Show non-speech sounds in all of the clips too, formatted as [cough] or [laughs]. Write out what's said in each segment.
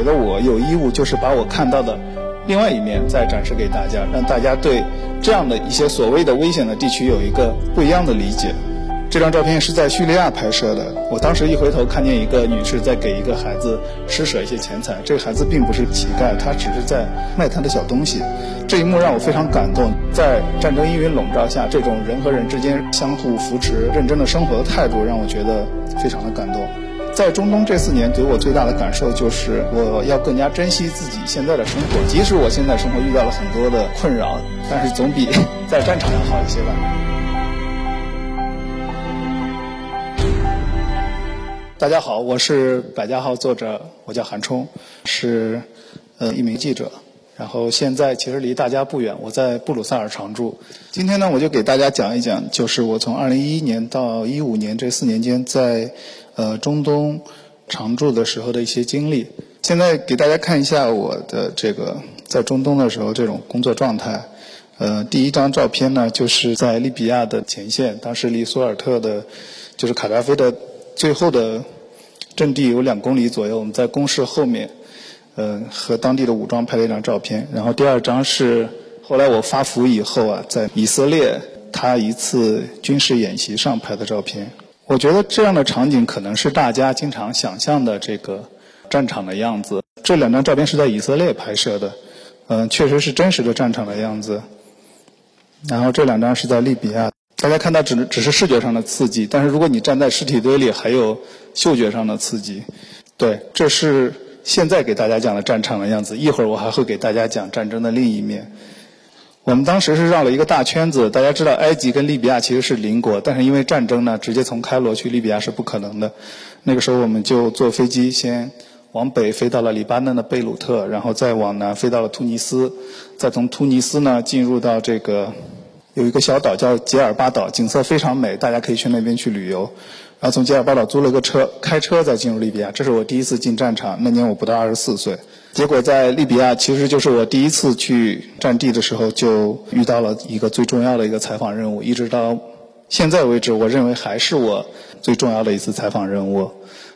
觉得我有义务就是把我看到的另外一面再展示给大家，让大家对这样的一些所谓的危险的地区有一个不一样的理解。这张照片是在叙利亚拍摄的。我当时一回头，看见一个女士在给一个孩子施舍一些钱财。这个孩子并不是乞丐，他只是在卖他的小东西。这一幕让我非常感动。在战争阴云笼罩下，这种人和人之间相互扶持、认真的生活的态度，让我觉得非常的感动。在中东这四年，给我最大的感受就是，我要更加珍惜自己现在的生活。即使我现在生活遇到了很多的困扰，但是总比在战场要好一些吧。大家好，我是百家号作者，我叫韩冲，是呃一名记者。然后现在其实离大家不远，我在布鲁塞尔常住。今天呢，我就给大家讲一讲，就是我从二零一一年到一五年这四年间在呃中东常驻的时候的一些经历。现在给大家看一下我的这个在中东的时候这种工作状态。呃，第一张照片呢，就是在利比亚的前线，当时离苏尔特的，就是卡扎菲的。最后的阵地有两公里左右，我们在工事后面，呃，和当地的武装拍了一张照片。然后第二张是后来我发福以后啊，在以色列他一次军事演习上拍的照片。我觉得这样的场景可能是大家经常想象的这个战场的样子。这两张照片是在以色列拍摄的，嗯，确实是真实的战场的样子。然后这两张是在利比亚。大家看到只只是视觉上的刺激，但是如果你站在尸体堆里，还有嗅觉上的刺激。对，这是现在给大家讲的战场的样子。一会儿我还会给大家讲战争的另一面。我们当时是绕了一个大圈子。大家知道，埃及跟利比亚其实是邻国，但是因为战争呢，直接从开罗去利比亚是不可能的。那个时候我们就坐飞机先往北飞到了黎巴嫩的贝鲁特，然后再往南飞到了突尼斯，再从突尼斯呢进入到这个。有一个小岛叫杰尔巴岛，景色非常美，大家可以去那边去旅游。然后从杰尔巴岛租了个车，开车再进入利比亚。这是我第一次进战场，那年我不到二十四岁。结果在利比亚，其实就是我第一次去战地的时候，就遇到了一个最重要的一个采访任务。一直到现在为止，我认为还是我最重要的一次采访任务，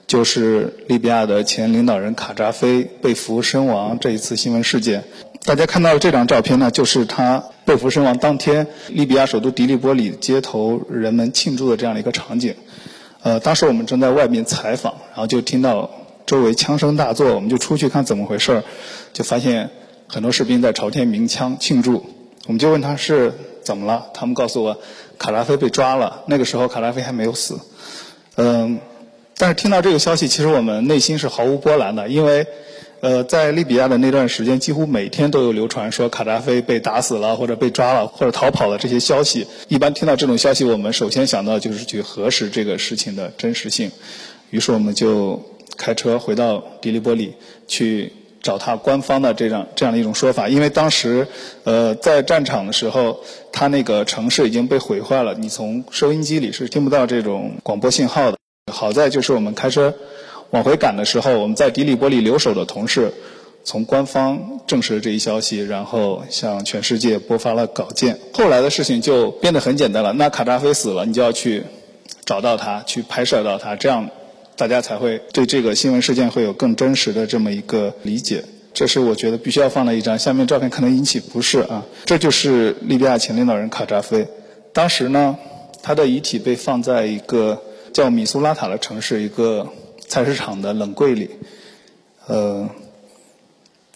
就是利比亚的前领导人卡扎菲被俘身亡这一次新闻事件。大家看到这张照片呢，就是他被俘身亡当天，利比亚首都迪利波里街头人们庆祝的这样的一个场景。呃，当时我们正在外面采访，然后就听到周围枪声大作，我们就出去看怎么回事儿，就发现很多士兵在朝天鸣枪庆祝。我们就问他是怎么了，他们告诉我卡拉菲被抓了。那个时候卡拉菲还没有死。嗯，但是听到这个消息，其实我们内心是毫无波澜的，因为。呃，在利比亚的那段时间，几乎每天都有流传说卡扎菲被打死了，或者被抓了，或者逃跑了这些消息。一般听到这种消息，我们首先想到就是去核实这个事情的真实性。于是我们就开车回到迪利波里去找他官方的这样这样的一种说法。因为当时呃在战场的时候，他那个城市已经被毁坏了，你从收音机里是听不到这种广播信号的。好在就是我们开车。往回赶的时候，我们在迪里波利留守的同事，从官方证实了这一消息，然后向全世界播发了稿件。后来的事情就变得很简单了。那卡扎菲死了，你就要去找到他，去拍摄到他，这样大家才会对这个新闻事件会有更真实的这么一个理解。这是我觉得必须要放的一张。下面照片可能引起不适啊，这就是利比亚前领导人卡扎菲。当时呢，他的遗体被放在一个叫米苏拉塔的城市一个。菜市场的冷柜里，呃，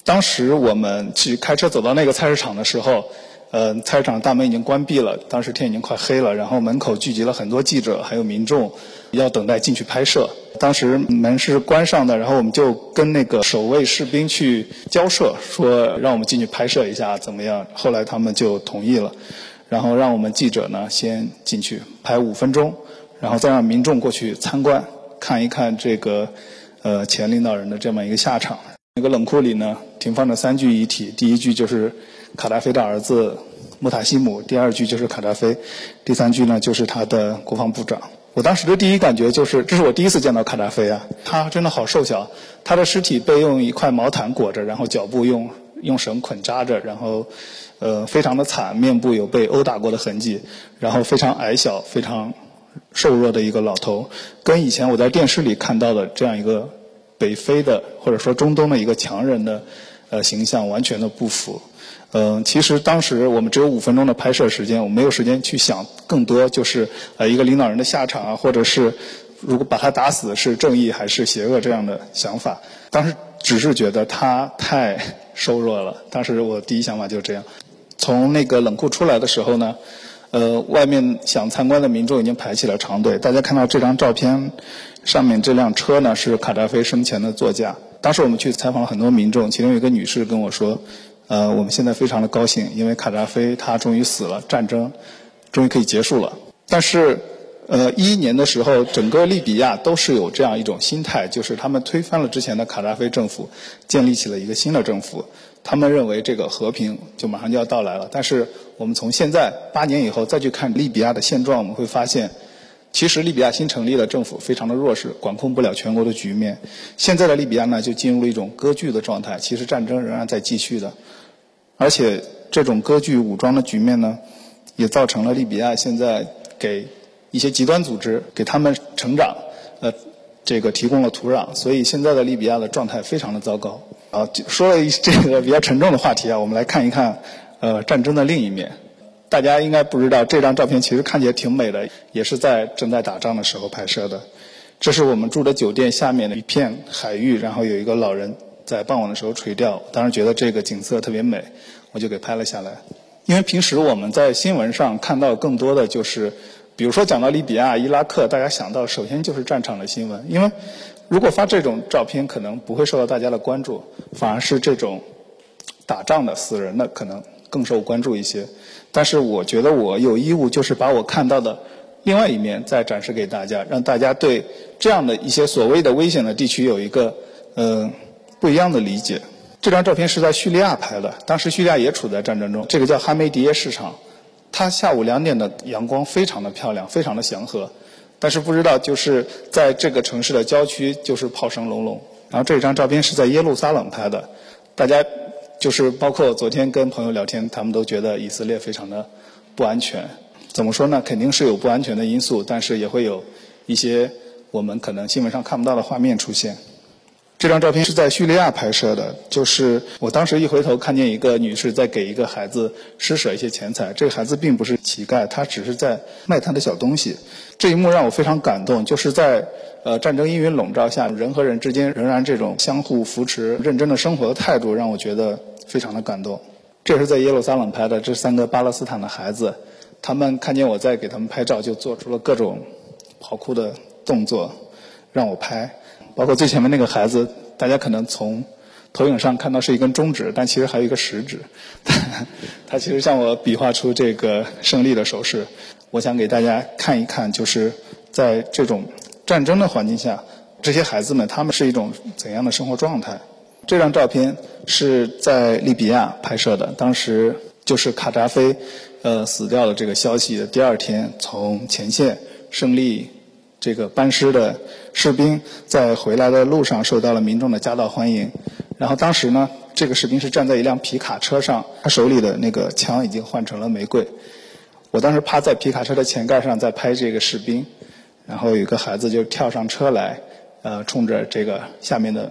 当时我们去开车走到那个菜市场的时候，呃，菜市场大门已经关闭了，当时天已经快黑了，然后门口聚集了很多记者还有民众，要等待进去拍摄。当时门是关上的，然后我们就跟那个守卫士兵去交涉，说让我们进去拍摄一下怎么样？后来他们就同意了，然后让我们记者呢先进去拍五分钟，然后再让民众过去参观。看一看这个，呃，前领导人的这么一个下场。那个冷库里呢，停放着三具遗体。第一具就是卡扎菲的儿子穆塔西姆，第二具就是卡扎菲，第三具呢就是他的国防部长。我当时的第一感觉就是，这是我第一次见到卡扎菲啊，他真的好瘦小。他的尸体被用一块毛毯裹着，然后脚部用用绳捆扎着，然后呃非常的惨，面部有被殴打过的痕迹，然后非常矮小，非常。瘦弱的一个老头，跟以前我在电视里看到的这样一个北非的或者说中东的一个强人的呃形象完全的不符。嗯，其实当时我们只有五分钟的拍摄时间，我没有时间去想更多，就是呃一个领导人的下场啊，或者是如果把他打死是正义还是邪恶这样的想法。当时只是觉得他太瘦弱了。当时我第一想法就是这样。从那个冷库出来的时候呢，呃，外面想参观的民众已经排起了长队。大家看到这张照片上面这辆车呢，是卡扎菲生前的座驾。当时我们去采访了很多民众，其中有一个女士跟我说。呃，我们现在非常的高兴，因为卡扎菲他终于死了，战争终于可以结束了。但是，呃，一一年的时候，整个利比亚都是有这样一种心态，就是他们推翻了之前的卡扎菲政府，建立起了一个新的政府。他们认为这个和平就马上就要到来了。但是，我们从现在八年以后再去看利比亚的现状，我们会发现，其实利比亚新成立的政府非常的弱势，管控不了全国的局面。现在的利比亚呢，就进入了一种割据的状态。其实战争仍然在继续的。而且这种割据武装的局面呢，也造成了利比亚现在给一些极端组织给他们成长，呃，这个提供了土壤。所以现在的利比亚的状态非常的糟糕。啊，说了一这个比较沉重的话题啊，我们来看一看呃战争的另一面。大家应该不知道，这张照片其实看起来挺美的，也是在正在打仗的时候拍摄的。这是我们住的酒店下面的一片海域，然后有一个老人。在傍晚的时候垂钓，当时觉得这个景色特别美，我就给拍了下来。因为平时我们在新闻上看到更多的就是，比如说讲到利比亚、伊拉克，大家想到首先就是战场的新闻。因为如果发这种照片，可能不会受到大家的关注，反而是这种打仗的、死人的可能更受关注一些。但是我觉得我有义务，就是把我看到的另外一面再展示给大家，让大家对这样的一些所谓的危险的地区有一个嗯。不一样的理解。这张照片是在叙利亚拍的，当时叙利亚也处在战争中。这个叫哈梅迪耶市场，它下午两点的阳光非常的漂亮，非常的祥和。但是不知道就是在这个城市的郊区，就是炮声隆隆。然后这张照片是在耶路撒冷拍的，大家就是包括昨天跟朋友聊天，他们都觉得以色列非常的不安全。怎么说呢？肯定是有不安全的因素，但是也会有一些我们可能新闻上看不到的画面出现。这张照片是在叙利亚拍摄的，就是我当时一回头看见一个女士在给一个孩子施舍一些钱财，这个孩子并不是乞丐，他只是在卖他的小东西。这一幕让我非常感动，就是在呃战争阴云笼罩下，人和人之间仍然这种相互扶持、认真的生活的态度，让我觉得非常的感动。这是在耶路撒冷拍的，这三个巴勒斯坦的孩子，他们看见我在给他们拍照，就做出了各种跑酷的动作，让我拍。包括最前面那个孩子，大家可能从投影上看到是一根中指，但其实还有一个食指。[laughs] 他其实向我比划出这个胜利的手势。我想给大家看一看，就是在这种战争的环境下，这些孩子们他们是一种怎样的生活状态？这张照片是在利比亚拍摄的，当时就是卡扎菲呃死掉的这个消息的第二天，从前线胜利。这个班师的士兵在回来的路上受到了民众的夹道欢迎，然后当时呢，这个士兵是站在一辆皮卡车上，他手里的那个枪已经换成了玫瑰。我当时趴在皮卡车的前盖上在拍这个士兵，然后有个孩子就跳上车来，呃，冲着这个下面的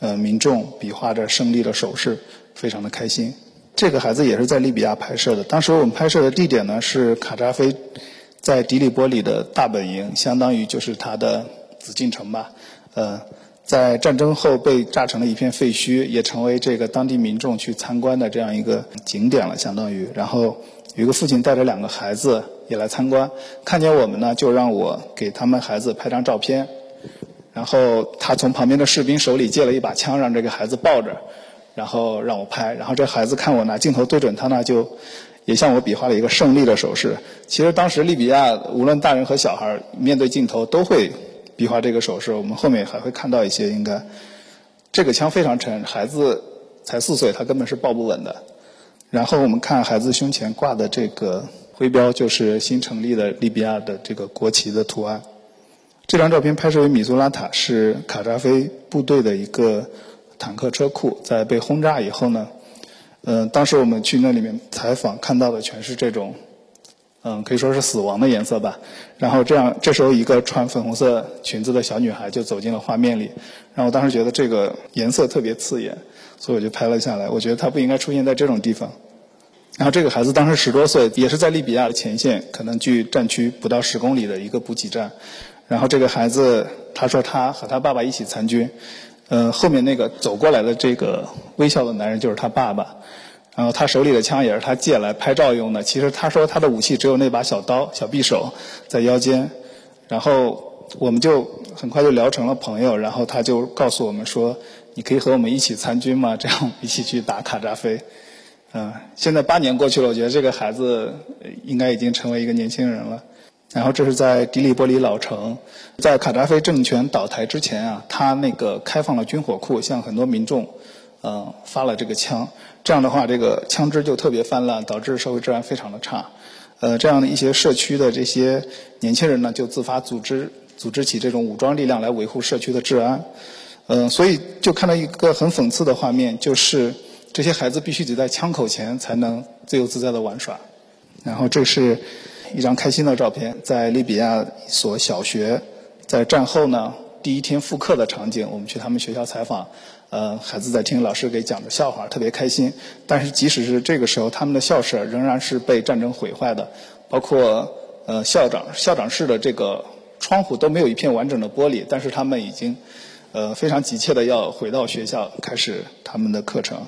呃民众比划着胜利的手势，非常的开心。这个孩子也是在利比亚拍摄的，当时我们拍摄的地点呢是卡扎菲。在迪里波里的大本营，相当于就是他的紫禁城吧。呃，在战争后被炸成了一片废墟，也成为这个当地民众去参观的这样一个景点了，相当于。然后有一个父亲带着两个孩子也来参观，看见我们呢，就让我给他们孩子拍张照片。然后他从旁边的士兵手里借了一把枪，让这个孩子抱着，然后让我拍。然后这孩子看我拿镜头对准他呢，就。也向我比划了一个胜利的手势。其实当时利比亚无论大人和小孩面对镜头都会比划这个手势。我们后面还会看到一些，应该这个枪非常沉，孩子才四岁，他根本是抱不稳的。然后我们看孩子胸前挂的这个徽标，就是新成立的利比亚的这个国旗的图案。这张照片拍摄于米苏拉塔，是卡扎菲部队的一个坦克车库，在被轰炸以后呢。嗯，当时我们去那里面采访，看到的全是这种，嗯，可以说是死亡的颜色吧。然后这样，这时候一个穿粉红色裙子的小女孩就走进了画面里，然后我当时觉得这个颜色特别刺眼，所以我就拍了下来。我觉得她不应该出现在这种地方。然后这个孩子当时十多岁，也是在利比亚的前线，可能距战区不到十公里的一个补给站。然后这个孩子他说他和他爸爸一起参军，呃，后面那个走过来的这个微笑的男人就是他爸爸。然后他手里的枪也是他借来拍照用的。其实他说他的武器只有那把小刀、小匕首在腰间。然后我们就很快就聊成了朋友。然后他就告诉我们说：“你可以和我们一起参军吗？[laughs] 这样一起去打卡扎菲。”嗯，现在八年过去了，我觉得这个孩子应该已经成为一个年轻人了。然后这是在迪里波里老城，在卡扎菲政权倒台之前啊，他那个开放了军火库，向很多民众嗯发了这个枪。这样的话，这个枪支就特别泛滥，导致社会治安非常的差。呃，这样的一些社区的这些年轻人呢，就自发组织组织起这种武装力量来维护社区的治安。嗯，所以就看到一个很讽刺的画面，就是。这些孩子必须得在枪口前才能自由自在的玩耍。然后这是一张开心的照片，在利比亚一所小学，在战后呢第一天复课的场景，我们去他们学校采访，呃，孩子在听老师给讲的笑话，特别开心。但是即使是这个时候，他们的校舍仍然是被战争毁坏的，包括呃校长校长室的这个窗户都没有一片完整的玻璃，但是他们已经呃非常急切的要回到学校开始他们的课程。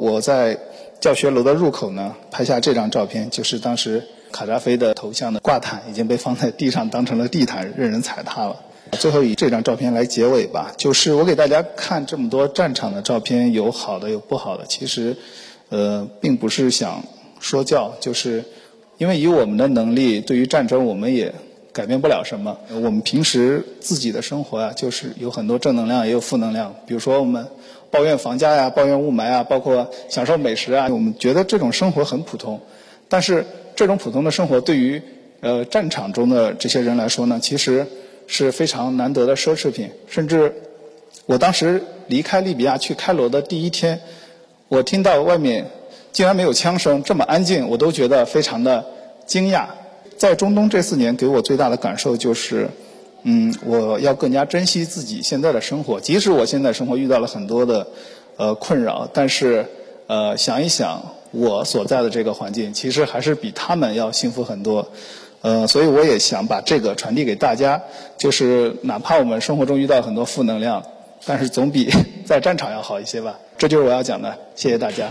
我在教学楼的入口呢，拍下这张照片，就是当时卡扎菲的头像的挂毯已经被放在地上，当成了地毯，任人踩踏了。最后以这张照片来结尾吧，就是我给大家看这么多战场的照片，有好的有不好的。其实，呃，并不是想说教，就是因为以我们的能力，对于战争我们也改变不了什么。我们平时自己的生活啊，就是有很多正能量，也有负能量。比如说我们。抱怨房价呀，抱怨雾霾啊，包括享受美食啊，我们觉得这种生活很普通。但是这种普通的生活对于呃战场中的这些人来说呢，其实是非常难得的奢侈品。甚至我当时离开利比亚去开罗的第一天，我听到外面竟然没有枪声，这么安静，我都觉得非常的惊讶。在中东这四年，给我最大的感受就是。嗯，我要更加珍惜自己现在的生活，即使我现在生活遇到了很多的呃困扰，但是呃想一想我所在的这个环境，其实还是比他们要幸福很多。呃，所以我也想把这个传递给大家，就是哪怕我们生活中遇到很多负能量，但是总比 [laughs] 在战场要好一些吧。这就是我要讲的，谢谢大家。